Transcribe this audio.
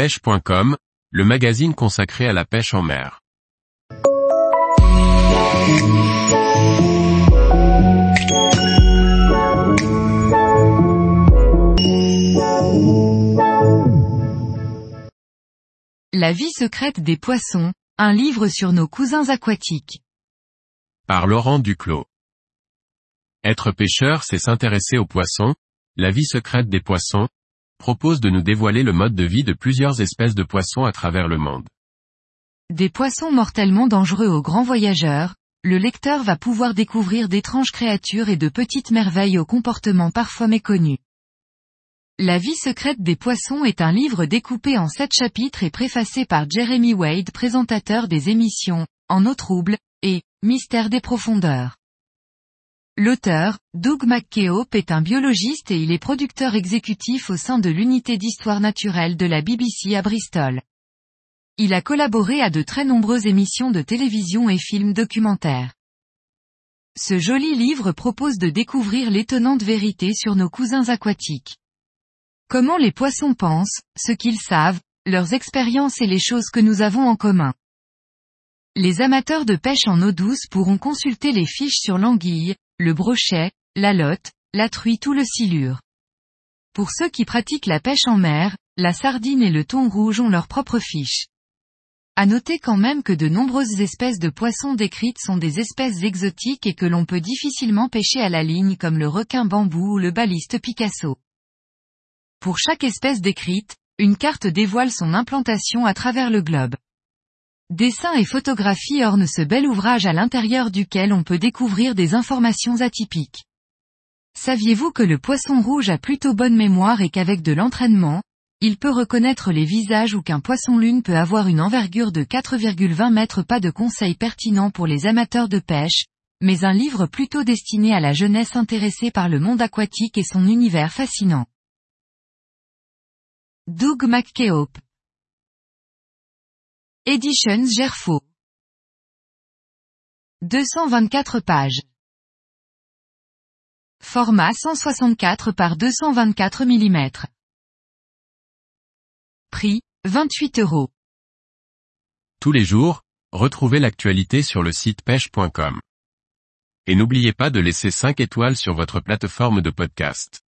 pêche.com, le magazine consacré à la pêche en mer. La vie secrète des poissons, un livre sur nos cousins aquatiques. Par Laurent Duclos. Être pêcheur, c'est s'intéresser aux poissons, la vie secrète des poissons, propose de nous dévoiler le mode de vie de plusieurs espèces de poissons à travers le monde. Des poissons mortellement dangereux aux grands voyageurs, le lecteur va pouvoir découvrir d'étranges créatures et de petites merveilles au comportement parfois méconnu. La vie secrète des poissons est un livre découpé en sept chapitres et préfacé par Jeremy Wade, présentateur des émissions En eau trouble et Mystère des profondeurs. L'auteur, Doug McKeope est un biologiste et il est producteur exécutif au sein de l'unité d'histoire naturelle de la BBC à Bristol. Il a collaboré à de très nombreuses émissions de télévision et films documentaires. Ce joli livre propose de découvrir l'étonnante vérité sur nos cousins aquatiques. Comment les poissons pensent, ce qu'ils savent, leurs expériences et les choses que nous avons en commun. Les amateurs de pêche en eau douce pourront consulter les fiches sur l'anguille, le brochet, la lotte, la truite ou le silure. Pour ceux qui pratiquent la pêche en mer, la sardine et le thon rouge ont leurs propres fiches. À noter quand même que de nombreuses espèces de poissons décrites sont des espèces exotiques et que l'on peut difficilement pêcher à la ligne comme le requin bambou ou le baliste Picasso. Pour chaque espèce décrite, une carte dévoile son implantation à travers le globe. Dessins et photographies ornent ce bel ouvrage à l'intérieur duquel on peut découvrir des informations atypiques. Saviez-vous que le poisson rouge a plutôt bonne mémoire et qu'avec de l'entraînement, il peut reconnaître les visages ou qu'un poisson lune peut avoir une envergure de 4,20 mètres Pas de conseils pertinents pour les amateurs de pêche, mais un livre plutôt destiné à la jeunesse intéressée par le monde aquatique et son univers fascinant. Doug McKeope Editions Gerfo. 224 pages. Format 164 par 224 mm. Prix, 28 euros. Tous les jours, retrouvez l'actualité sur le site pêche.com. Et n'oubliez pas de laisser 5 étoiles sur votre plateforme de podcast.